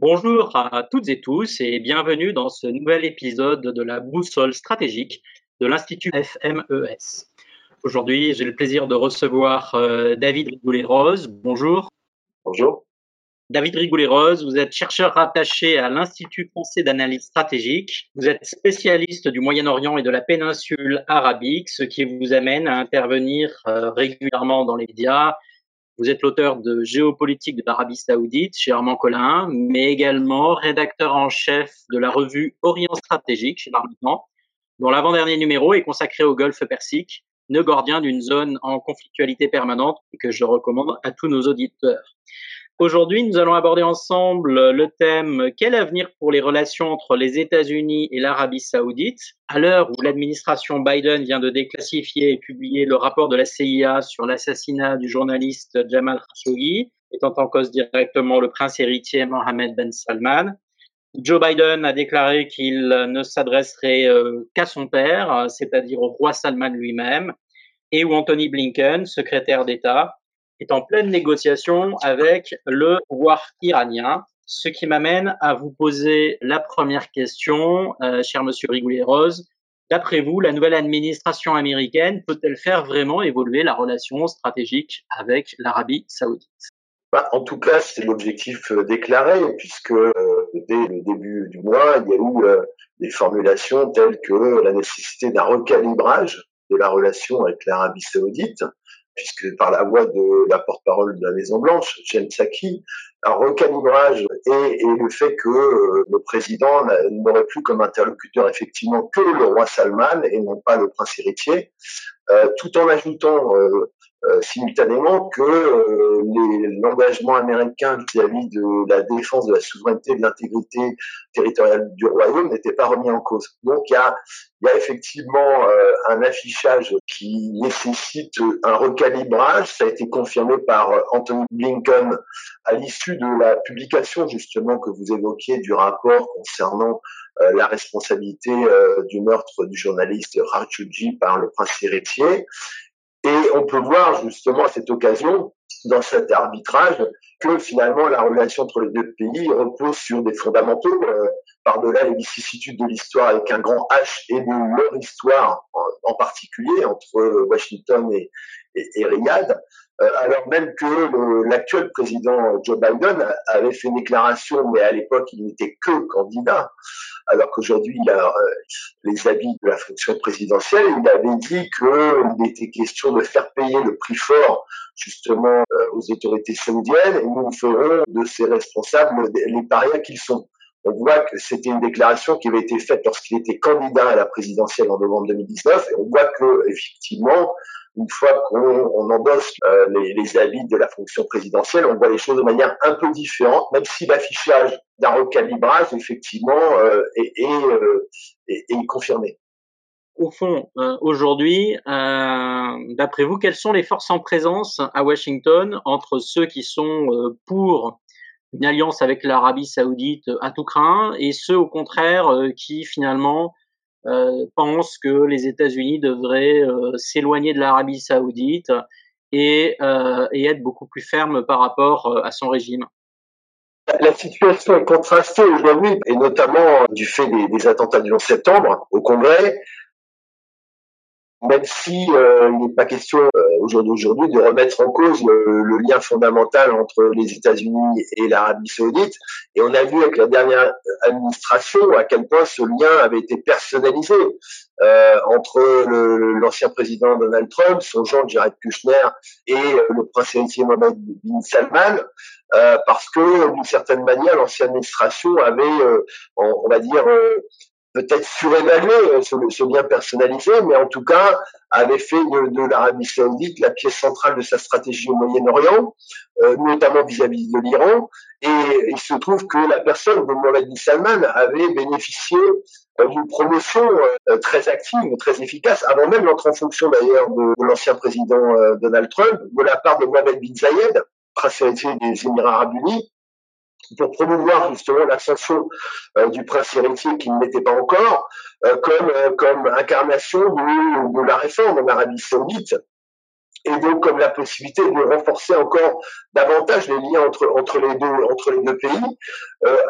Bonjour à toutes et tous et bienvenue dans ce nouvel épisode de la boussole stratégique de l'Institut FMES. Aujourd'hui, j'ai le plaisir de recevoir euh, David Rigoulet-Rose. Bonjour. Bonjour. David Rigoulet-Rose, vous êtes chercheur rattaché à l'Institut français d'analyse stratégique. Vous êtes spécialiste du Moyen-Orient et de la péninsule arabique, ce qui vous amène à intervenir euh, régulièrement dans les médias. Vous êtes l'auteur de Géopolitique de l'Arabie saoudite chez Armand Collin, mais également rédacteur en chef de la revue Orient stratégique chez l'Armement, dont l'avant-dernier numéro est consacré au Golfe Persique, nœud gordien d'une zone en conflictualité permanente et que je recommande à tous nos auditeurs. Aujourd'hui, nous allons aborder ensemble le thème Quel avenir pour les relations entre les États-Unis et l'Arabie saoudite? À l'heure où l'administration Biden vient de déclassifier et publier le rapport de la CIA sur l'assassinat du journaliste Jamal Khashoggi, étant en cause directement le prince héritier Mohammed Ben Salman, Joe Biden a déclaré qu'il ne s'adresserait euh, qu'à son père, c'est-à-dire au roi Salman lui-même, et où Anthony Blinken, secrétaire d'État, est en pleine négociation avec le pouvoir iranien. Ce qui m'amène à vous poser la première question, euh, cher Monsieur Rigoulet-Rose. D'après vous, la nouvelle administration américaine peut-elle faire vraiment évoluer la relation stratégique avec l'Arabie saoudite? Bah, En tout cas, c'est l'objectif euh, déclaré, puisque euh, dès le début du mois, il y a eu des formulations telles que la nécessité d'un recalibrage de la relation avec l'Arabie saoudite, puisque par la voix de la porte-parole de la Maison Blanche, Jen Psaki, un recalibrage et, le fait que euh, le président n'aurait plus comme interlocuteur effectivement que le roi Salman et non pas le prince héritier, euh, tout en ajoutant euh, euh simultanément que euh, l'engagement américain vis-à-vis de la défense de la souveraineté et de l'intégrité territoriale du royaume n'était pas remis en cause. Donc il y a, y effectivement euh, un affichage qui nécessite un recalibrage. Ça a été confirmé par Anthony Blinken à l'issue de la publication justement que vous évoquiez du rapport concernant euh, la responsabilité euh, du meurtre du journaliste Rachuji par le prince héritier. Et on peut voir justement à cette occasion, dans cet arbitrage, que finalement la relation entre les deux pays repose sur des fondamentaux, euh, par-delà les vicissitudes de l'histoire avec un grand H et de leur histoire en, particulier entre Washington et, et, alors même que l'actuel président Joe Biden avait fait une déclaration, mais à l'époque il n'était que candidat, alors qu'aujourd'hui il a euh, les habits de la fonction présidentielle, il avait dit qu'il était question de faire payer le prix fort justement euh, aux autorités saoudiennes et nous ferons de ces responsables les parias qu'ils sont. On voit que c'était une déclaration qui avait été faite lorsqu'il était candidat à la présidentielle en novembre 2019 et on voit que effectivement une fois qu'on endosse euh, les, habits de la fonction présidentielle, on voit les choses de manière un peu différente, même si l'affichage d'un recalibrage, effectivement, euh, euh, est, confirmé. Au fond, aujourd'hui, d'après vous, quelles sont les forces en présence à Washington entre ceux qui sont pour une alliance avec l'Arabie saoudite à tout craint et ceux, au contraire, qui finalement euh, pense que les États-Unis devraient euh, s'éloigner de l'Arabie saoudite et, euh, et, être beaucoup plus ferme par rapport à son régime. La situation est contrastée aujourd'hui, et notamment du fait des, des attentats du 11 septembre au Congrès, même si euh, il n'est pas question euh, aujourd'hui de remettre en cause le, lien fondamental entre les États-Unis et l'Arabie saoudite. Et on a vu avec la dernière administration à quel point ce lien avait été personnalisé euh, entre l'ancien président Donald Trump, son genre Jared Kushner et le prince héritier Mohammed bin Salman, euh, parce que d'une certaine manière l'ancienne administration avait, on, on, va dire, peut-être surévalué euh, ce, ce, lien personnalisé, mais en tout cas avait fait de, l'Arabie saoudite la pièce centrale de sa stratégie au Moyen-Orient, euh, notamment vis-à-vis de l'Iran. Et il se trouve que la personne de Mohamed bin Salman avait bénéficié euh, d'une promotion très active, très efficace, avant même l'entrée en fonction d'ailleurs de, l'ancien président Donald Trump, de la part de Mohamed bin Zayed, prince des Émirats arabes unis, pour promouvoir justement l'ascension euh, du prince héritier qui ne l'était pas encore, euh, comme, euh, comme incarnation de, la réforme en Arabie saoudite. et donc comme la possibilité de renforcer encore davantage les liens entre les deux pays.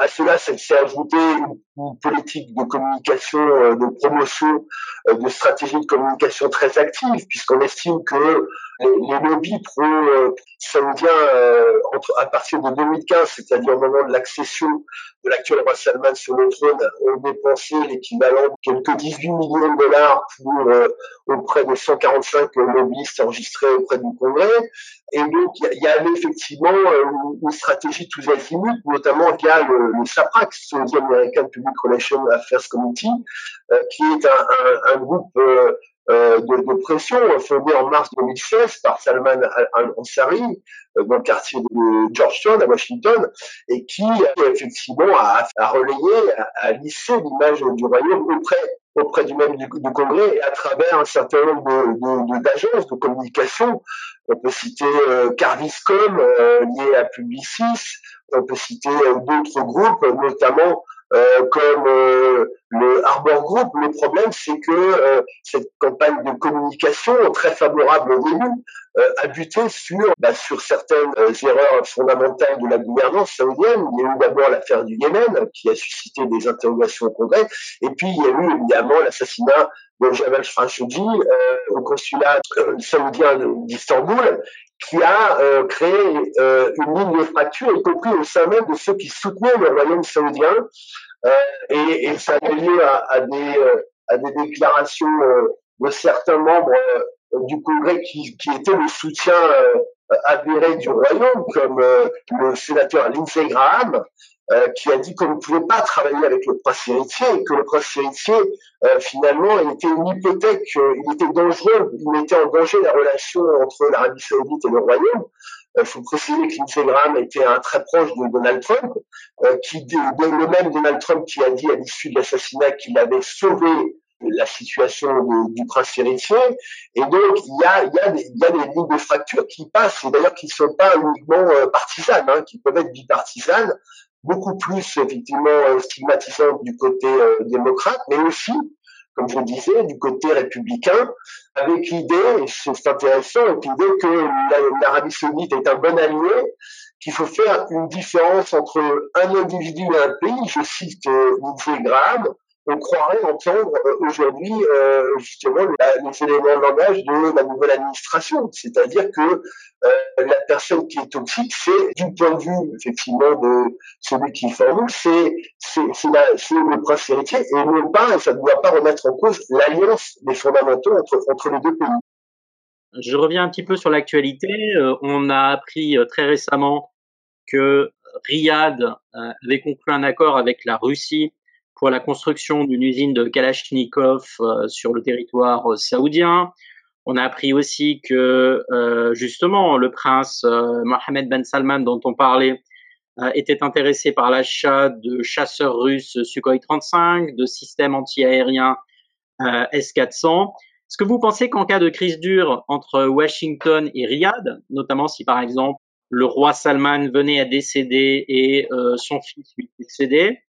À cela, s'est ajouté une, politique de communication, de promotion, de stratégie de communication très active, puisqu'on estime que les, les lobbies pro saoudiens entre à partir de 2015, c'est-à-dire au moment de l'accession de l'actuel roi Salman sur le trône, ont dépensé l'équivalent de quelques 18 millions de dollars pour auprès de 145 lobbyistes enregistrés auprès du Congrès. Et donc, il y, a effectivement euh, une stratégie tous azimuts, notamment via le, le SAPRAC, Saudi American Public Relations Affairs Committee, euh, qui est un, un, un groupe euh, euh de, de, pression fondé en mars 2016 par Salman Ansari dans le quartier de Georgetown à Washington et qui effectivement a, a relayé, a, a lissé l'image du royaume auprès auprès du même du, Congrès et à travers un certain nombre d'agences de, de, communication. On peut citer euh, Carviscom euh, lié à Publicis, on peut citer euh, d'autres groupes, notamment euh, comme euh, le Harbor Group. Le problème, c'est que euh, cette campagne de communication très favorable au début a buté sur, bah, sur certaines erreurs fondamentales de la gouvernance saoudienne. Il y a eu d'abord l'affaire du Yémen, qui a suscité des interrogations au Congrès, et puis il y a eu évidemment l'assassinat de Jamal Khashoggi au consulat saoudien d'Istanbul, qui a euh, créé euh, une ligne de fracture, y compris au sein même de ceux qui soutenaient le royaume saoudien. Euh, et, et, ça a lieu à, à, des, à des déclarations de certains membres du Congrès qui, qui étaient le soutien avéré du royaume, comme le sénateur Lindsey Graham, euh, qui a dit qu'on ne pouvait pas travailler avec le prince héritier que le prince héritier, euh, finalement, était une hypothèque, euh, il était dangereux, il mettait en danger la relation entre l'Arabie saoudite et le royaume. Il faut préciser que Lindsey Graham était un très proche de Donald Trump, qui le même Donald Trump qui a dit à l'issue de l'assassinat qu'il avait sauvé la situation du prince héritier. Et donc, il y a, y a, des, y a des lignes de fracture qui passent, et d'ailleurs qui ne sont pas uniquement partisanes, hein, qui peuvent être bipartisanes, beaucoup plus effectivement euh, stigmatisante du côté euh, démocrate, mais aussi, comme je disais, du côté républicain, avec l'idée, et c'est intéressant, avec l'idée que l'Arabie saoudite est un bon allié, qu'il faut faire une différence entre un individu et un pays. Je cite euh, Graham, on croirait entendre euh, aujourd'hui euh, justement les éléments de langage de la nouvelle administration. C'est-à-dire que euh, la personne qui est toxique, c'est du point de vue effectivement de celui qui formule, c'est c'est le prince héritier et non pas, ça ne doit pas remettre en cause l'alliance des fondamentaux entre, entre les deux pays. Je reviens un petit peu sur l'actualité. on a appris très récemment que Riyad avait conclu un accord avec la Russie pour la construction d'une usine de Kalachnikov euh, sur le territoire euh, saoudien. On a appris aussi que euh, justement le prince Mohammed Ben Salman dont on parlait était intéressé par l'achat de chasseurs russes Sukhoi 35, de systèmes antiaériens S-400. Est-ce que vous pensez qu'en cas de crise dure entre Washington et Riyad, notamment si par exemple le roi Salman venait à décéder et son fils lui succédait, euh,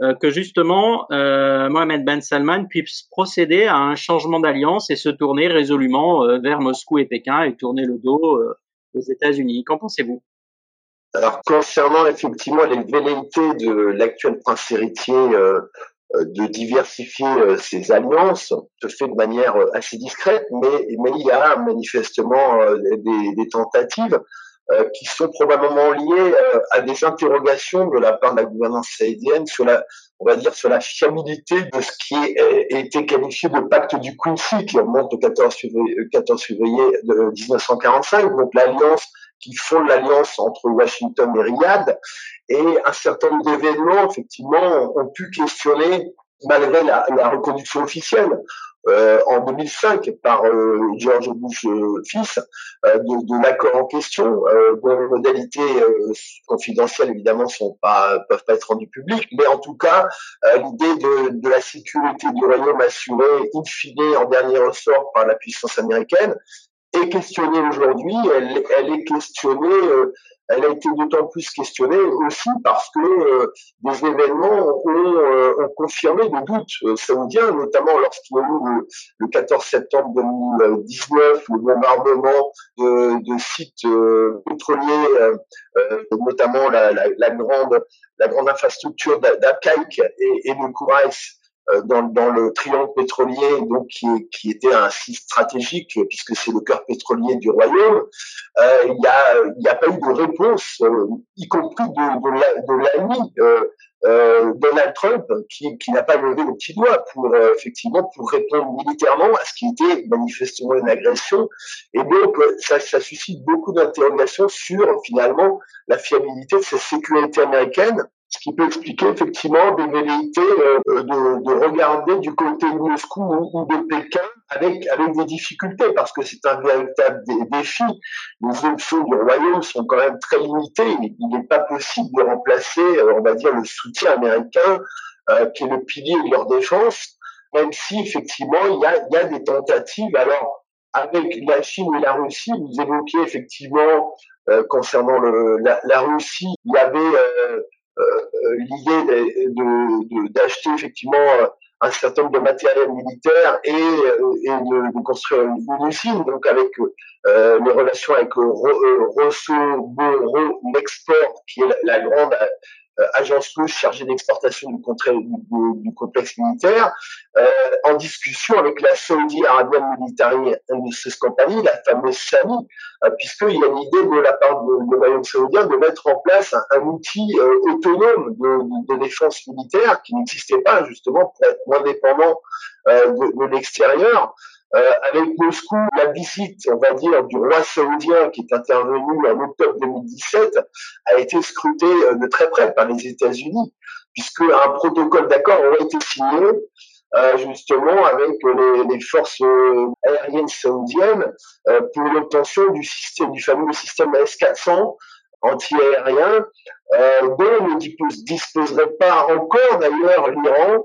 que justement euh, Mohamed Ben Salman puisse procéder à un changement d'alliance et se tourner résolument euh, vers Moscou et Pékin et tourner le dos aux États-Unis. Qu'en pensez-vous? Alors concernant effectivement les velléités de l'actuel prince héritier de diversifier ses alliances se fait de manière assez discrète, mais, il y a manifestement des tentatives. Euh, qui sont probablement liées euh, à des interrogations de la part de la gouvernance saoudienne sur la, on va dire, sur la fiabilité de ce qui a été qualifié de pacte du Quincy, qui remonte au 14 février, 14 euh, février de 1945, donc l'alliance qui fonde l'alliance entre Washington et Riyad, et un certain nombre d'événements, effectivement, ont pu questionner malgré la, la reconduction officielle euh, en 2005 par euh, George Bush euh, fils de, de l'accord en question, dont les modalités confidentielles évidemment sont pas peuvent pas être rendues publiques, mais en tout cas l'idée de, de, la sécurité du royaume assurée in fine en dernier ressort par la puissance américaine est questionnée aujourd'hui. Elle, est questionnée, euh, elle a été d'autant plus questionnée aussi parce que euh, des événements ont, euh, confirmé des doutes saoudiens, notamment lorsqu'il y a eu le, 14 septembre 2019 le bombardement de, sites pétroliers, notamment la, grande infrastructure d'Akaïk et, et de Kourais euh, dans, dans, le triangle pétrolier, donc qui, qui, était un site stratégique puisque c'est le cœur pétrolier du royaume, euh, il n'y a, a pas eu de réponse, euh, y compris de, l'ami euh, euh, Donald Trump, qui, qui n'a pas levé le petit doigt pour effectivement pour répondre militairement à ce qui était manifestement une agression. Et donc ça, ça suscite beaucoup d'interrogations sur finalement la fiabilité de cette sécurité américaine ce qui peut expliquer effectivement des velléités euh, de, de, regarder du côté de Moscou ou, de Pékin avec, avec des difficultés, parce que c'est un véritable défi. Les options du royaume sont quand même très limitées. Il n'est pas possible de remplacer, euh, on va dire, le soutien américain, euh, qui est le pilier de leur défense, même si effectivement il y a, y a des tentatives. Alors, avec la Chine et la Russie, vous évoquiez effectivement euh, concernant le, la, la, Russie, il y avait euh, l'idée de, d'acheter effectivement euh, un certain nombre de matériel militaire et, euh, et de, construire une, usine, donc avec euh, les relations avec Rosso Boro Export, qui est la, la grande euh, agence russe chargée d'exportation du, du, du, complexe militaire, euh, en discussion avec la Saudi Arabian Military Industries Company, la fameuse SAMI, euh, puisqu'il y a l'idée de la part de, de royaume saoudien de mettre en place un, outil euh, autonome de, de, défense militaire qui n'existait pas justement pour être moins dépendant euh, de, l'extérieur. Euh, avec Moscou, la visite, on va dire, du roi saoudien qui est intervenu en octobre 2017 a été scrutée euh, de très près par les États-Unis, puisque un protocole d'accord aurait été signé euh, justement avec les, forces euh, aériennes saoudiennes euh, pour l'obtention du système, du fameux système S-400 anti-aérien, euh, dont ne disposerait pas encore d'ailleurs l'Iran.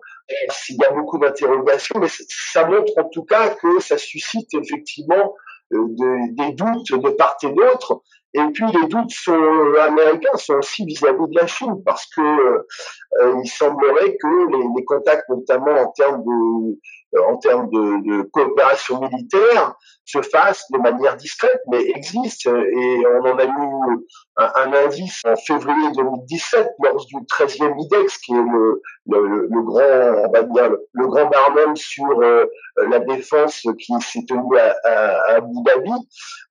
Il y a beaucoup d'interrogations, mais ça montre en tout cas que ça suscite effectivement euh, des doutes de part et d'autre. Et puis les doutes sont américains sont aussi vis-à-vis de la Chine parce que euh, il semblerait que les, contacts, notamment en termes de en termes de, coopération militaire, se fassent de manière discrète, mais existent. Et on en a eu un, indice en février 2017 lors du 13e IDEX, qui est le, grand, on le, grand barnum sur euh, la défense qui s'est tenu à, à, Abu Dhabi.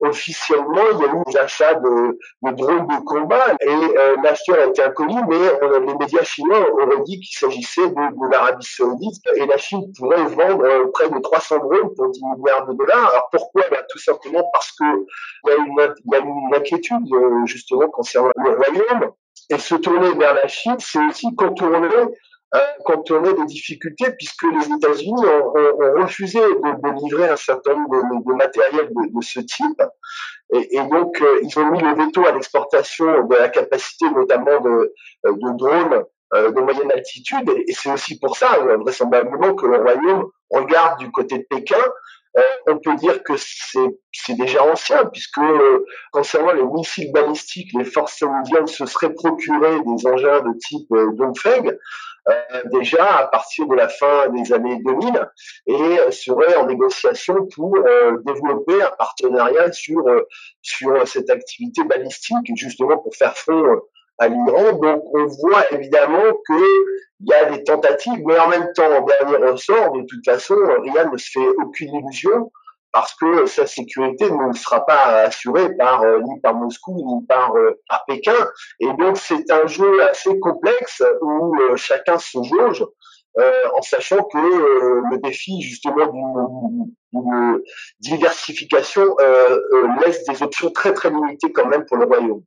Officiellement, il y a eu des achats de, drones de combat et euh, l'acheteur a été inconnu, mais les médias chinois auraient dit qu'il s'agissait de, de l'Arabie Saoudite et la Chine pourrait vendre euh, près de 300 drones pour 10 milliards de dollars. Alors pourquoi ben, Tout simplement parce que il y a une, inquiétude euh, justement concernant le royaume. Et se tourner vers la Chine, c'est aussi contourner euh, des difficultés puisque les États-Unis ont, refusé de, de, livrer un certain nombre de, de matériel de, ce type. Et, donc euh, ils ont mis le veto à l'exportation de la capacité notamment de, drones de moyenne altitude. Et, et c'est aussi pour ça vraisemblablement que le Royaume regarde du côté de Pékin on peut dire que c'est déjà ancien, puisque euh, concernant les missiles balistiques, les forces saoudiennes se seraient procuré des engins de type euh, Dongfeng, euh, déjà à partir de la fin des années 2000, et seraient en négociation pour développer un partenariat sur, sur cette activité balistique, justement pour faire front à l'Iran. Donc on voit évidemment que il y a des tentatives, mais en même temps, en dernier ressort, de toute façon, rien ne se fait aucune illusion parce que sa sécurité ne sera pas assurée par euh, ni par Moscou ni par, euh, Pékin. Et donc c'est un jeu assez complexe où euh, chacun se jauge. en sachant que le défi justement d'une diversification laisse des options très très limitées quand même pour le royaume.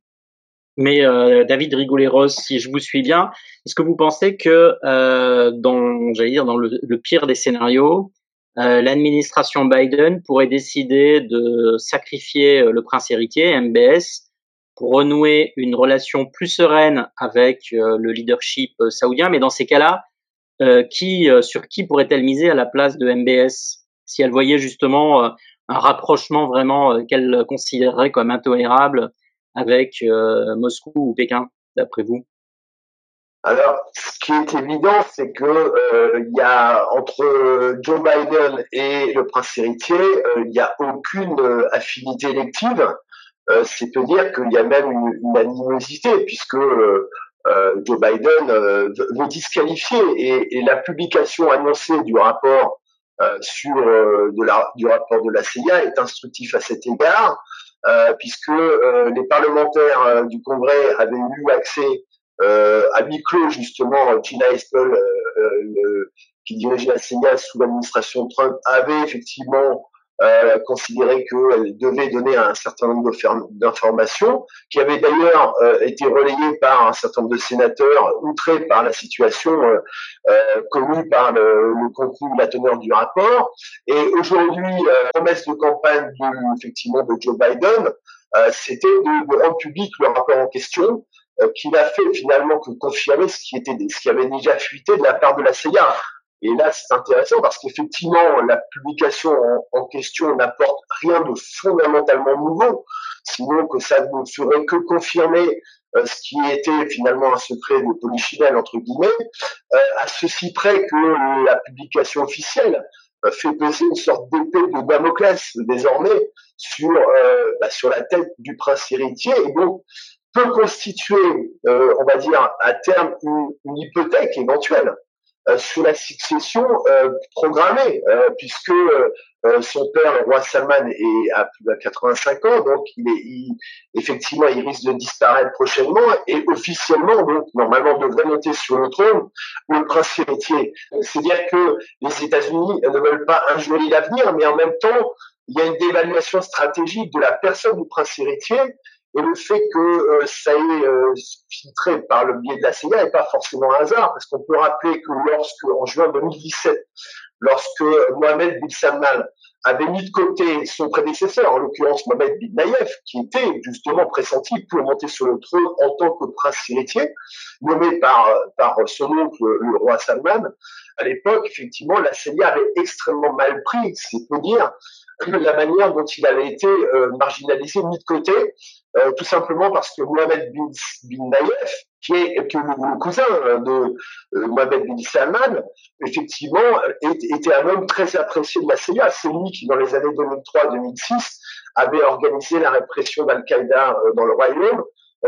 Mais euh, David Rigoulet-Rose, si je vous suis bien, est-ce que vous pensez que euh, dans, j'allais dire, dans le, pire des scénarios, euh, l'administration Biden pourrait décider de sacrifier euh, le prince héritier, MBS, pour renouer une relation plus sereine avec le leadership saoudien? Mais dans ces cas-là, qui, sur qui pourrait-elle miser à la place de MBS si elle voyait justement un rapprochement vraiment qu'elle considérerait comme intolérable avec Moscou ou Pékin, d'après vous? Alors, ce qui est évident, c'est que euh, il y a entre Joe Biden et le prince héritier, euh, il n'y a aucune euh, affinité élective. c'est à dire qu'il y a même une, une animosité, puisque Joe Biden veut disqualifier. Et, et, la publication annoncée du rapport sur de la, du rapport de la CIA est instructif à cet égard, puisque les parlementaires du Congrès avaient eu accès euh, à huis clos justement, Gina Espel, euh, euh, qui dirigeait la CIA sous l'administration Trump, avait effectivement euh, considéré qu'elle devait donner un certain nombre d'informations, qui avaient d'ailleurs euh, été relayées par un certain nombre de sénateurs, outrés par la situation euh, euh connue par le, le, contenu, la teneur du rapport. Et aujourd'hui, promesse de campagne de, effectivement de Joe Biden, c'était de, de, rendre public le rapport en question, euh, qui n'a fait finalement que confirmer ce qui était ce qui avait déjà fuité de la part de la CIA. Et là, c'est intéressant parce qu'effectivement, la publication en, question n'apporte rien de fondamentalement nouveau, sinon que ça ne ferait que confirmer euh, ce qui était finalement un secret de polichinelle, entre guillemets, euh, à ceci près que la publication officielle fait peser une sorte d'épée de Damoclès désormais sur bah, sur la tête du prince héritier. Et donc peut constituer, euh, on va dire, à terme une, hypothèque éventuelle euh, sur la succession euh, programmée, euh, puisque son père, le roi Salman, est à plus de 85 ans, donc il est, il, effectivement, il risque de disparaître prochainement, et officiellement, donc normalement, devrait monter sur le trône le prince héritier. C'est-à-dire que les États-Unis ne veulent pas injurer l'avenir, mais en même temps, il y a une dévaluation stratégique de la personne du prince héritier et le fait que euh, ça ait euh, filtré par le biais de la CIA n'est pas forcément un hasard, parce qu'on peut rappeler que lorsque, en juin 2017, lorsque Mohamed bin Salman avait mis de côté son prédécesseur, en l'occurrence Mohamed bin Nayef, qui était justement pressenti pour monter sur le trône en tant que prince héritier, nommé par, par son oncle, le roi Salman, à l'époque, effectivement, la CIA avait extrêmement mal pris, c'est peu dire, la manière dont il avait été euh, marginalisé, mis de côté, euh, tout simplement parce que Mohamed bin, bin Nayef, qui est que le, cousin de euh, Mohamed bin Salman, effectivement, était un homme très apprécié de la CIA. C'est lui qui, dans les années 2003-2006, avait organisé la répression d'Al-Qaïda dans le royaume,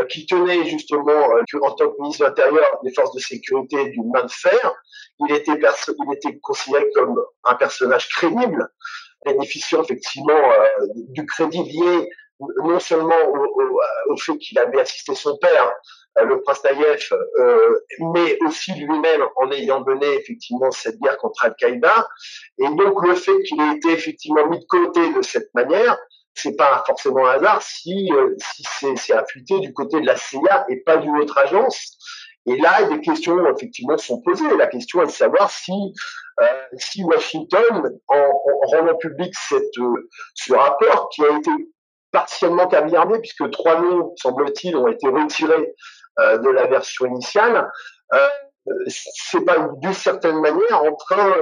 qui tenait justement, en tant que ministre de l'Intérieur, des forces de sécurité du main de fer. Il était, il était considéré comme un personnage crédible, bénéficiant effectivement euh, du crédit lié non seulement au, fait qu'il avait assisté son père, euh, le prince Taïef, euh, mais aussi lui-même en ayant mené effectivement cette guerre contre Al-Qaïda. Et donc le fait qu'il ait été effectivement mis de côté de cette manière, c'est pas forcément un hasard si, si c'est affûté du côté de la CIA et pas d'une autre agence. Et là, des questions effectivement sont posées. La question est de savoir si euh, si Washington, en, en, rendant public cette, euh, ce rapport qui a été partiellement caviardé, puisque trois noms, semble-t-il, ont été retirés euh, de la version initiale, euh, c'est pas d'une certaine manière en train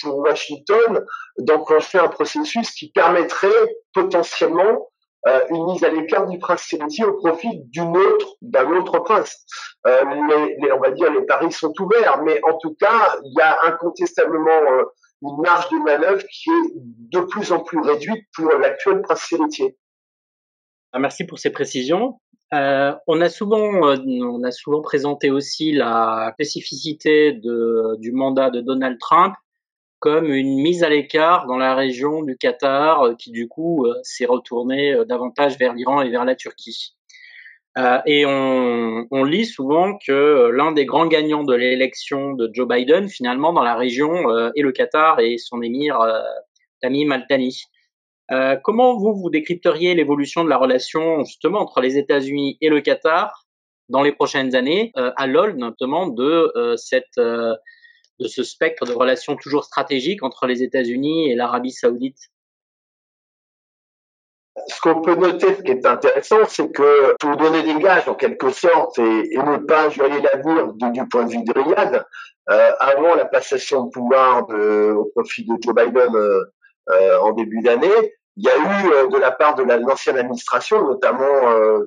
pour Washington d'enclencher un processus qui permettrait potentiellement euh, une mise à l'écart du prince héritier au profit d'une autre, d'un autre prince. Euh, on va dire les paris sont ouverts, mais en tout cas, il y a incontestablement euh, une marge de manœuvre qui est de plus en plus réduite pour l'actuel prince héritier. Ah, merci pour ces précisions. Euh, on a souvent, euh, on a souvent présenté aussi la spécificité de, du mandat de Donald Trump comme une mise à l'écart dans la région du Qatar, euh, qui du coup euh, s'est retournée euh, davantage vers l'Iran et vers la Turquie. et on, on, lit souvent que l'un des grands gagnants de l'élection de Joe Biden, finalement, dans la région, est le Qatar et son émir Tamim Al-Thani. Comment vous, vous décrypteriez l'évolution de la relation justement entre les États-Unis et le Qatar dans les prochaines années, à l'aune notamment de cette de ce spectre de relations toujours stratégiques entre les États-Unis et l'Arabie saoudite? Ce qu'on peut noter, ce qui est intéressant, c'est que pour donner des gages en quelque sorte et, ne pas injurier l'avenir du point de vue de Riyad, euh, avant la passation de pouvoir au profit de Joe Biden euh, en début d'année. Il y a eu de la part de l'ancienne administration, notamment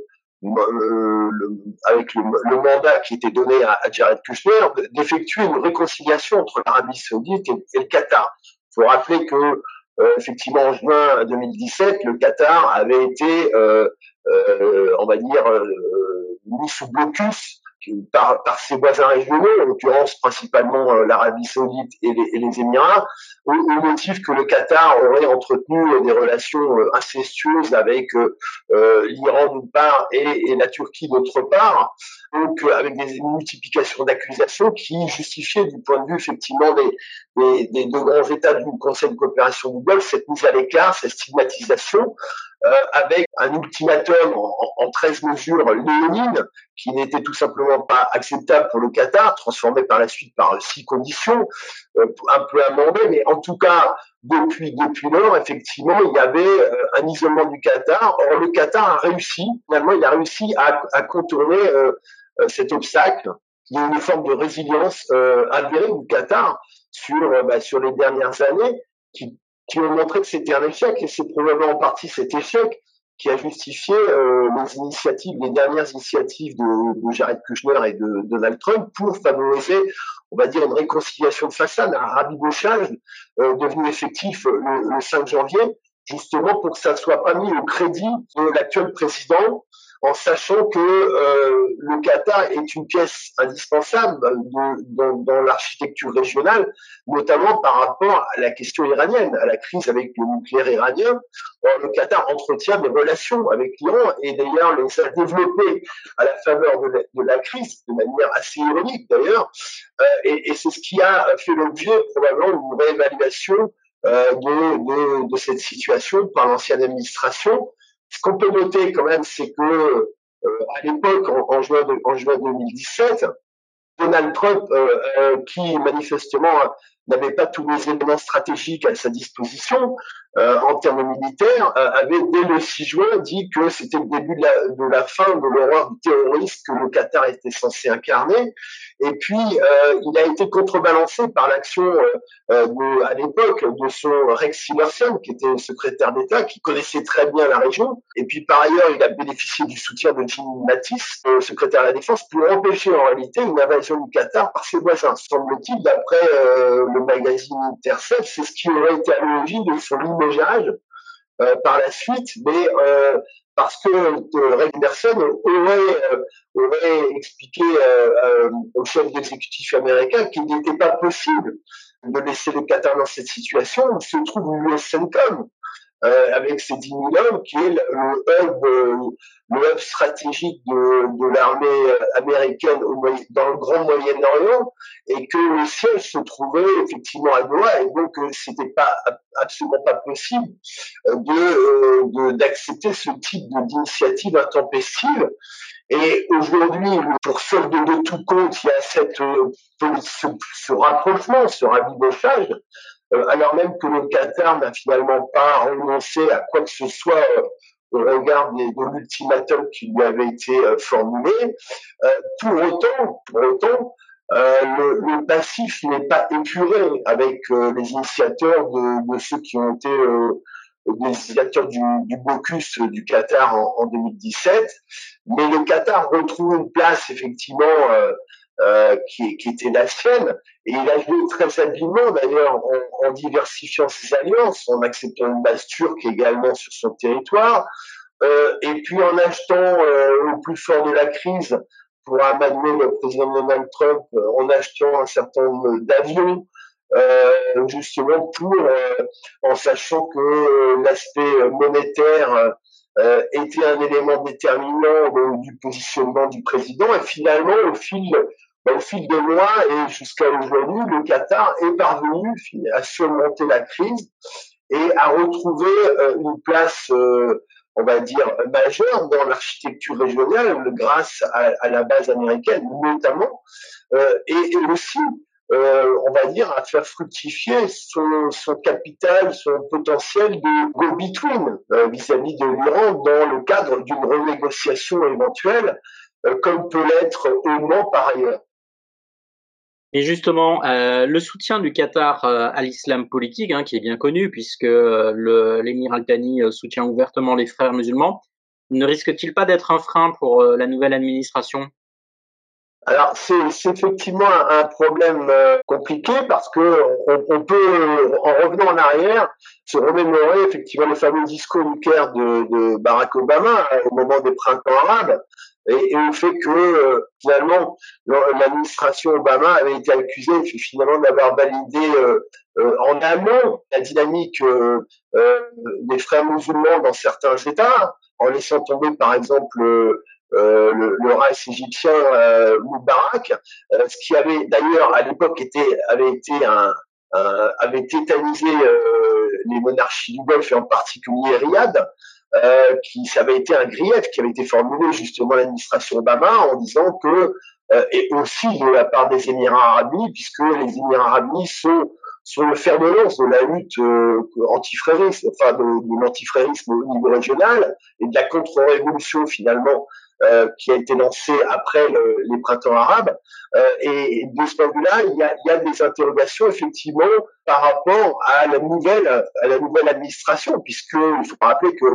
avec le, mandat qui était donné à, Jared Kushner, d'effectuer une réconciliation entre l'Arabie saoudite et, le Qatar. Il faut rappeler que effectivement en juin 2017, le Qatar avait été, on va dire, mis sous blocus par, par ses voisins régionaux, en l'occurrence principalement euh, l'Arabie saoudite et les, et Émirats, au, motif que le Qatar aurait entretenu des relations euh, incestueuses avec euh, l'Iran d'une part et, et, la Turquie d'autre part, donc avec des multiplications d'accusations qui justifiaient du point de vue effectivement des, des, des deux grands États du Conseil de coopération du Golfe cette mise à l'écart, cette stigmatisation, euh, avec un ultimatum en, en 13 mesures léonines qui n'était tout simplement pas acceptable pour le Qatar, transformé par la suite par six conditions, euh, un peu amendées, mais en tout cas, depuis, depuis lors, effectivement, il y avait euh, un isolement du Qatar. Or, le Qatar a réussi, finalement, il a réussi à, à contourner cet obstacle. Il y a une forme de résilience avérée du Qatar sur, bah, sur les dernières années qui qui ont montré que c'était un échec, et c'est probablement en partie cet échec qui a justifié euh, les initiatives, les dernières initiatives de, de, Jared Kushner et de, Donald Trump pour favoriser, on va dire, une réconciliation de façade, un rabibochage euh, devenu effectif le, le, 5 janvier, justement pour que ça ne soit pas mis au crédit de l'actuel président en sachant que euh, le Qatar est une pièce indispensable de, dans, l'architecture régionale, notamment par rapport à la question iranienne, à la crise avec le nucléaire iranien. Le Qatar entretient des relations avec l'Iran et d'ailleurs les a développées à la faveur de la, de la crise, de manière assez ironique d'ailleurs, euh, et, et c'est ce qui a fait l'objet probablement d'une réévaluation euh, de, de, de, cette situation par l'ancienne administration ce qu'on peut noter quand même, c'est que euh, à l'époque, en, juin en juin 2017, Donald Trump, euh, euh, qui manifestement n'avait pas tous les éléments stratégiques à sa disposition euh, en termes militaires, euh, avait dès le 6 juin dit que c'était le début de la, fin de l'horreur du terrorisme que le Qatar était censé incarner. Et puis, euh, il a été contrebalancé par l'action à l'époque de son Rex Tillerson, qui était secrétaire d'État, qui connaissait très bien la région. Et puis, par ailleurs, il a bénéficié du soutien de Jim Mattis, secrétaire de la Défense, pour empêcher en réalité une invasion du Qatar par ses voisins. Semble-t-il, d'après le magazine Intercept, c'est ce qui aurait été à l'origine de son limogeage euh, par la suite, mais euh, parce que euh, Ray aurait, euh, aurait expliqué au chef d'exécutif américain qu'il n'était pas possible de laisser le Qatar dans cette situation où se trouve l'US CENTCOM, euh, avec ces 10 000 hommes, qui est le, hub, euh, le hub stratégique de, de l'armée euh, américaine au, dans le Grand Moyen-Orient, et que le siège se trouvait effectivement à Doha, et donc c'était pas absolument pas possible de d'accepter ce type d'initiative intempestive. Et aujourd'hui, pour solde de tout compte, il y a cette, ce, ce rapprochement, ce rabibochage euh, alors même que le Qatar n'a finalement pas renoncé à quoi que ce soit euh, au regard de l'ultimatum qui lui avait été euh, formulé. pour autant, pour autant, le, le, passif n'est pas épuré avec les initiateurs de, de, ceux qui ont été les initiateurs du, du blocus du Qatar en, en, 2017. Mais le Qatar retrouve une place effectivement euh, qui, qui, était la sienne. Et il a joué très habilement, d'ailleurs, en, en, diversifiant ses alliances, en acceptant une base turque également sur son territoire, euh, et puis en achetant euh, au plus fort de la crise, pour amadouer le président Donald Trump, euh, en achetant un certain nombre d'avions, euh, justement pour, en sachant que l'aspect monétaire euh, était un élément déterminant du positionnement du président. Et finalement, au fil au fil des mois et jusqu'à aujourd'hui, le Qatar est parvenu à surmonter la crise et à retrouver euh, une place, euh, on va dire, majeure dans l'architecture régionale grâce à, la base américaine notamment, euh, et, aussi, on va dire, à faire fructifier son, son capital, son potentiel de go-between vis-à-vis de l'Iran dans le cadre d'une renégociation éventuelle, comme peut l'être au par ailleurs. Et justement, euh, le soutien du Qatar euh, à l'islam politique, hein, qui est bien connu, puisque euh, l'émir Al-Thani soutient ouvertement les frères musulmans, ne risque-t-il pas d'être un frein pour la nouvelle administration? Alors c'est effectivement un, problème compliqué parce que on, peut, en revenant en arrière, se remémorer effectivement le fameux discours du Caire de, de Barack Obama au moment des printemps arabes, et, et, fait que euh, finalement l'administration Obama avait été accusée finalement d'avoir validé euh, euh, en amont la dynamique des frères musulmans dans certains États, en laissant tomber par exemple le, le race égyptien Moubarak, ce qui avait d'ailleurs à l'époque été avait été un, avait tétanisé les monarchies du Golfe et en particulier Riyad. Euh, qui ça avait été un grief qui avait été formulé justement à l'administration Obama en disant que euh, et aussi de la part des Émirats arabes puisque les Émirats arabes sont sur le fer de lance de la lutte euh, enfin de, de l'antifrérisme au niveau régional et de la contre-révolution finalement euh, qui a été lancé après le, les printemps arabes. Euh, et de ce point de vue-là, il y a, y a des interrogations effectivement par rapport à la nouvelle à la nouvelle administration, puisque il faut rappeler que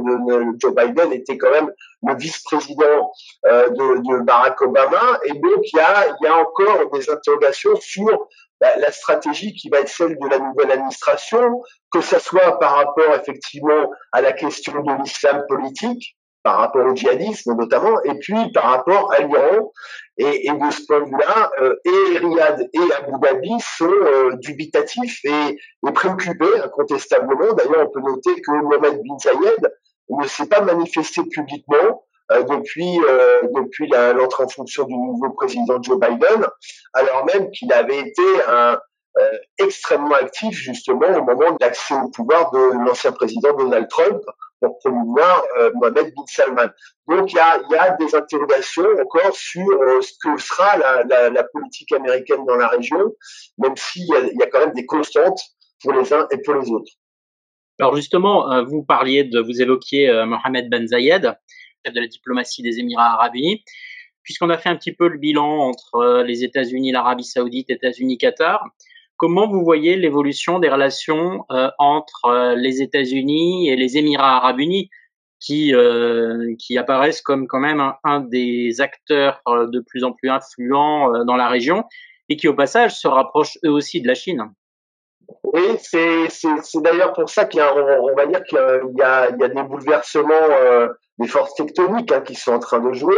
Joe Biden était quand même le vice-président euh, de, de, Barack Obama, et donc il y a y a encore des interrogations sur la, la stratégie qui va être celle de la nouvelle administration, que ce soit par rapport effectivement à la question de l'islam politique, par rapport au djihadisme notamment, et puis par rapport à l'Iran. Et, et, de ce point de vue-là, euh, et Riyad et Abu Dhabi sont euh, dubitatifs et, et, préoccupés incontestablement. D'ailleurs, on peut noter que Mohamed bin Zayed ne s'est pas manifesté publiquement euh, depuis euh, depuis l'entrée en fonction du nouveau président Joe Biden, alors même qu'il avait été un, euh, extrêmement actif justement au moment de l'accès au pouvoir de l'ancien président Donald Trump pour promouvoir euh, Mohamed bin Salman. Donc il y a, a, des interrogations encore sur euh, ce que sera la, politique américaine dans la région, même s'il y, y a, quand même des constantes pour les uns et pour les autres. Alors justement, vous parliez de, vous évoquiez Mohamed Ben Zayed, chef de la diplomatie des Émirats arabes unis puisqu'on a fait un petit peu le bilan entre les États-Unis, l'Arabie saoudite, États-Unis, Qatar. Comment vous voyez l'évolution des relations euh, entre euh, les États-Unis et les Émirats arabes unis, qui, euh, qui apparaissent comme quand même un, des acteurs de plus en plus influents dans la région et qui au passage se rapprochent eux aussi de la Chine? Oui, c'est d'ailleurs pour ça qu'il y a, on, va dire qu'il y, y, a des bouleversements des forces tectoniques hein, qui sont en train de jouer,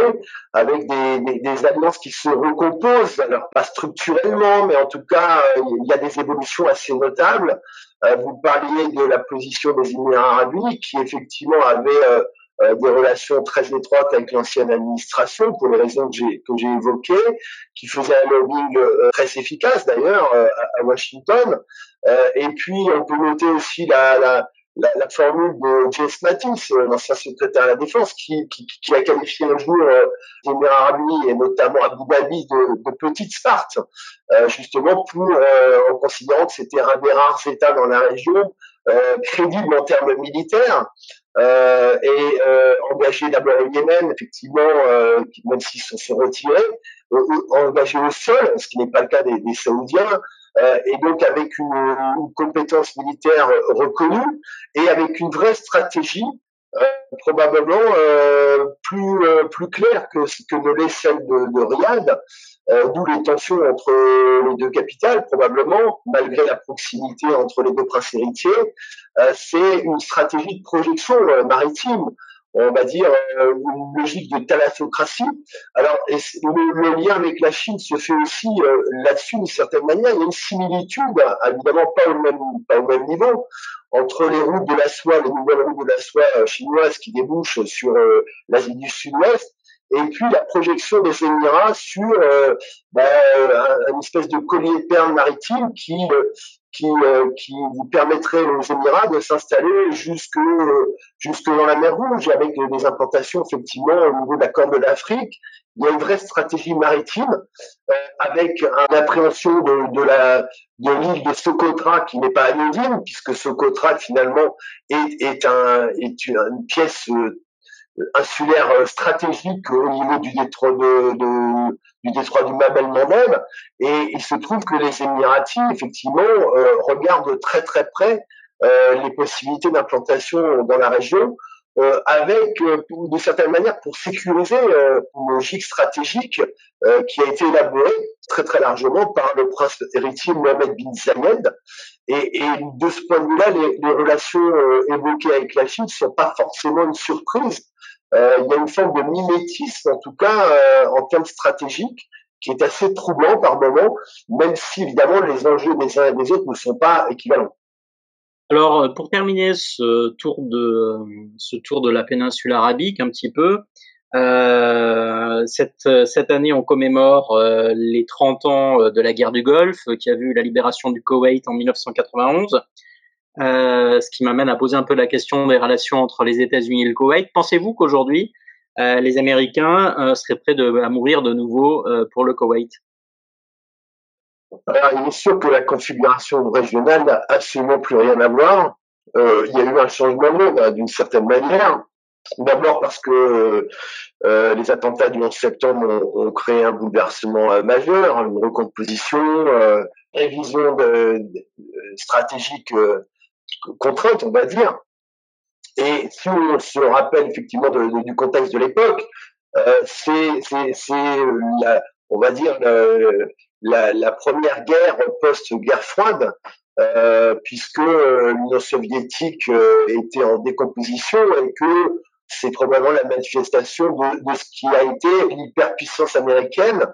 avec des, des, des, alliances qui se recomposent, alors pas structurellement, mais en tout cas, euh, il y a des évolutions assez notables. Euh, vous parliez de la position des Émirats arabes qui effectivement avaient euh, euh, des relations très étroites avec l'ancienne administration, pour les raisons que j'ai que j'ai évoquées, qui faisaient un lobbying très efficace d'ailleurs à, Washington. et puis, on peut noter aussi la, la la, la, formule de James Mattis, euh, l'ancien secrétaire à la défense, qui, qui, qui a qualifié un jour euh, les Émirats et notamment Abu Dhabi de, de petite Sparte, euh, justement pour euh, en considérant que c'était un des rares États dans la région euh, crédible en termes militaires. Euh, et euh, engagé d'abord au Yémen, effectivement, euh, même s'ils se sont retirés, engagé au sol, ce qui n'est pas le cas des, Saoudiens, euh, et donc avec une, compétence militaire reconnue et avec une vraie stratégie probablement euh, plus plus claire que que ne l'est celle de, de Riyad, d'où les tensions entre les deux capitales probablement malgré la proximité entre les deux princes héritiers. C'est une stratégie de projection maritime on va dire, euh, une logique de thalassocratie. Alors, le, lien avec la Chine se fait aussi euh, là-dessus d'une certaine manière? Il y a une similitude, évidemment pas au même, pas au même niveau, entre les routes de la soie, les nouvelles routes de la soie euh, chinoises qui débouchent sur l'Asie du Sud-Ouest, et puis la projection des Émirats sur euh, bah, une espèce de collier perle maritime qui qui, euh, qui permettrait aux Émirats de s'installer jusque, jusque dans la mer Rouge avec des implantations effectivement au niveau de la Corne de l'Afrique. Il y a une vraie stratégie maritime euh, avec une appréhension de, de la de l'île de Socotra qui n'est pas anodine puisque Socotra finalement est, est, un, est une, pièce insulaire stratégique au niveau du détroit de, du détroit du Mabel Mandeb. Et il se trouve que les Émiratis, effectivement, regardent très très près les possibilités d'implantation dans la région euh, avec, euh, de certaine manière, pour sécuriser euh, une logique stratégique qui a été élaborée très très largement par le prince héritier Mohamed bin Zayed. Et, de ce point de vue-là, les, relations évoquées avec la Chine ne sont pas forcément une surprise. Euh, il y a une forme de mimétisme, en tout cas en termes stratégiques, qui est assez troublant par moment, même si évidemment les enjeux des uns et des autres ne sont pas équivalents. Alors, euh, pour terminer ce tour de ce tour de la péninsule arabique un petit peu, euh, cette, cette année, on commémore euh, les 30 ans de la guerre du Golfe, qui a vu la libération du Koweït en 1991. Euh, ce qui m'amène à poser un peu la question des relations entre les États-Unis et le Koweït. Pensez-vous qu'aujourd'hui, euh, les Américains seraient prêts à mourir de nouveau pour le Koweït? Alors, il est sûr que la configuration régionale n'a absolument plus rien à voir. Euh, il y a eu un changement de hein, d'une certaine manière. D'abord parce que euh, les attentats du 11 septembre ont, créé un bouleversement euh, majeur, une recomposition, euh, révision stratégique contrainte, on va dire. Et si on se rappelle effectivement du contexte de l'époque, c'est, on va dire, la, première guerre post-guerre froide, euh, puisque euh, l'Union soviétique euh, était en décomposition et que c'est probablement la manifestation de, de, ce qui a été l'hyperpuissance américaine,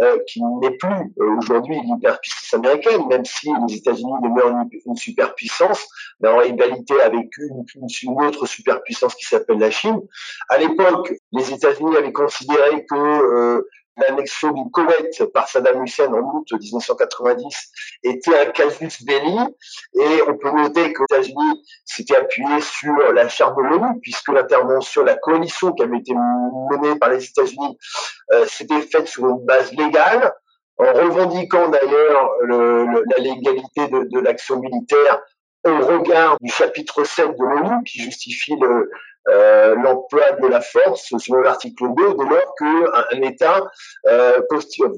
euh, qui n'est plus aujourd'hui l'hyperpuissance américaine, même si les États-Unis demeurent une, superpuissance, mais en égalité avec une, une autre superpuissance qui s'appelle la Chine. À l'époque, les États-Unis avaient considéré que l'annexion du Koweït par Saddam Hussein en août 1990 était un casus belli et on peut noter que les États-Unis s'étaient appuyés sur la charte de l'ONU puisque l'intervention, la coalition qui avait été menée par les États-Unis euh, s'était faite sur une base légale en revendiquant d'ailleurs la légalité de, de l'action militaire au regard du chapitre 7 de l'ONU qui justifie le, euh, l'emploi de la force selon l'article 2 dès lors qu'un un État euh,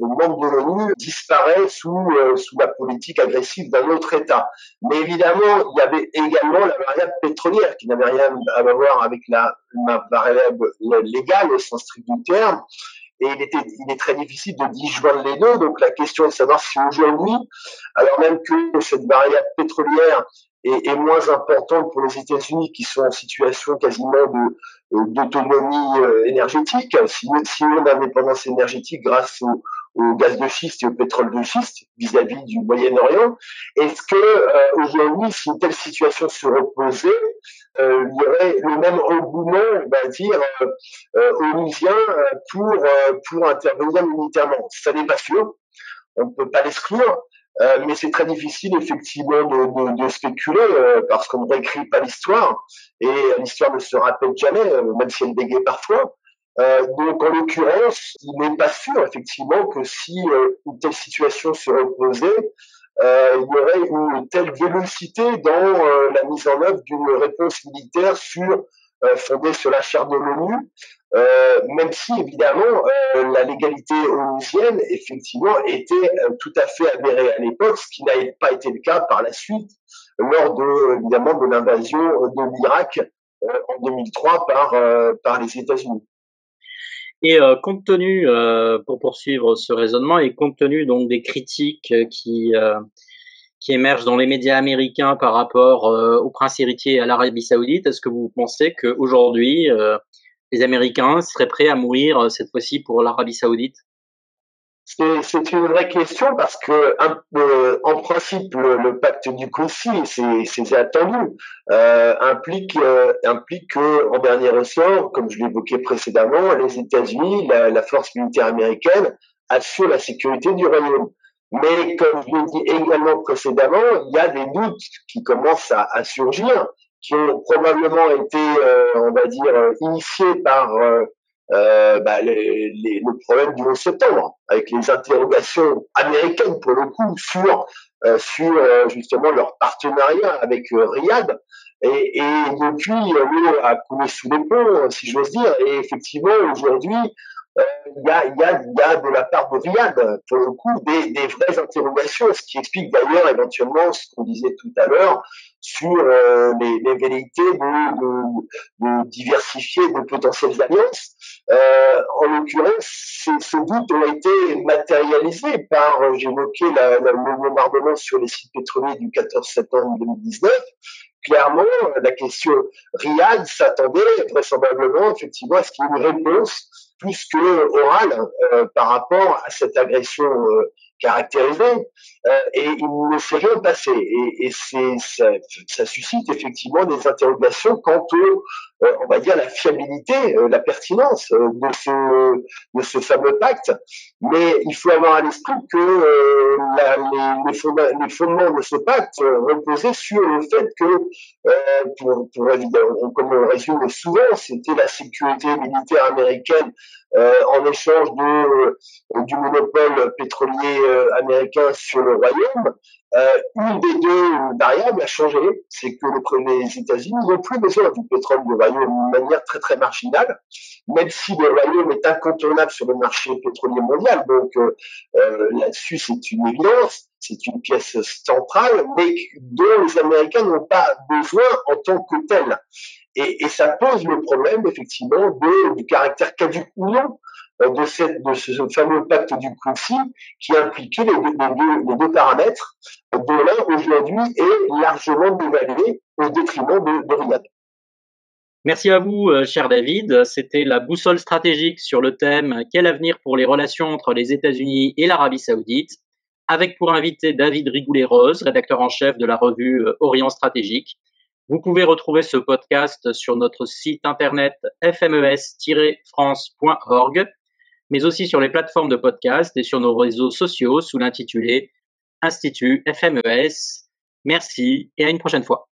membre de l'ONU disparaît sous, euh, sous la politique agressive d'un autre État. Mais évidemment, il y avait également la variable pétrolière qui n'avait rien à voir avec la, la variable légale au sens strict du terme et il, était, il est très difficile de disjoindre les deux. Donc la question est de savoir si aujourd'hui, alors même que cette variable pétrolière est, moins importante pour les États-Unis qui sont en situation quasiment euh, d'autonomie euh, énergétique, si, on a l'indépendance énergétique grâce au, gaz de schiste et au pétrole de schiste vis-à-vis du Moyen-Orient. Est-ce que euh, aujourd'hui, si une telle situation se reposait, euh, il y aurait le même engouement, on va dire, onusien pour pour intervenir militairement? Ça n'est pas sûr. On ne peut pas l'exclure. Euh, mais c'est très difficile effectivement de, de, de spéculer euh, parce qu'on ne réécrit pas l'histoire et l'histoire ne se rappelle jamais, euh, même si elle bégaye parfois. donc en l'occurrence, il n'est pas sûr effectivement que si une telle situation se reposait, il y aurait une telle vélocité dans la mise en œuvre d'une réponse militaire sur fondée sur la charte de l'ONU, euh, même si évidemment euh, la légalité onusienne effectivement était euh, tout à fait avérée à l'époque, ce qui n'a pas été le cas par la suite lors de évidemment de l'invasion de l'Irak en 2003 par par les États-Unis. Et compte tenu, pour poursuivre ce raisonnement, et compte tenu donc des critiques qui qui émergent dans les médias américains par rapport au prince héritier à l'Arabie Saoudite, est-ce que vous pensez qu'aujourd'hui les Américains seraient prêts à mourir euh, cette fois-ci pour l'Arabie Saoudite? C'est une vraie question parce que euh, en principe le, pacte du Koussi, c'est attendu, euh, implique euh, implique que en dernier ressort, comme je l'évoquais précédemment, les États-Unis, la, la, force militaire américaine assure la sécurité du royaume. Mais comme je l'ai dit également précédemment, il y a des doutes qui commencent à, à surgir qui ont probablement été, euh, on va dire, euh, initiés par euh, euh, bah, les, les, le problème du 11 septembre, avec les interrogations américaines pour le coup sur sur justement leur partenariat avec Riyad. Et, et depuis, l'eau a coulé sous les ponts, si j'ose dire. Et effectivement, aujourd'hui, il y, a, y, y, a, de la part de Riyad, pour le coup, des, des vraies interrogations, ce qui explique d'ailleurs éventuellement ce qu'on disait tout à l'heure sur euh, les, les, velléités de, de, de, diversifier de potentielles alliances. Euh, en l'occurrence, ces, doutes ont été matérialisés par, euh, j'évoquais le bombardement sur les sites pétroliers du 14 septembre 2019, clairement, la question Riyad s'attendait vraisemblablement effectivement à ce qu'il y ait une réponse plus que orale euh, par rapport à cette agression euh, caractérisée euh, et il ne s'est rien passé et, et ça, ça, suscite effectivement des interrogations quant au on va dire la fiabilité la pertinence de ce de ce fameux pacte. Mais il faut avoir à l'esprit que la, les, les, fondements, de ce pacte reposaient sur le fait que pour, pour comme on résume souvent c'était la sécurité militaire américaine euh, en échange de, euh, du monopole pétrolier euh, américain sur le Royaume, une des deux variables a changé, c'est que les États-Unis n'ont plus besoin du pétrole du Royaume d'une manière très très marginale, même si le Royaume est incontournable sur le marché pétrolier mondial. Donc là-dessus, c'est une évidence c'est une pièce centrale, mais dont les Américains n'ont pas besoin en tant que tel. Et, et, ça pose le problème, effectivement, de, du caractère caduc ou non euh, de, cette, de ce fameux pacte du conflit qui impliquait les, deux, les deux, paramètres, dont l'un aujourd'hui est largement dévalué au détriment de, de Riyad. Merci à vous, euh, cher David. C'était la boussole stratégique sur le thème Quel avenir pour les relations entre les États-Unis et l'Arabie saoudite? Avec pour invité David Rigoulet-Rose, rédacteur en chef de la revue euh, Orient Stratégique. Vous pouvez retrouver ce podcast sur notre site internet fmes-france.org, mais aussi sur les plateformes de podcast et sur nos réseaux sociaux sous l'intitulé Institut FMES. Merci et à une prochaine fois.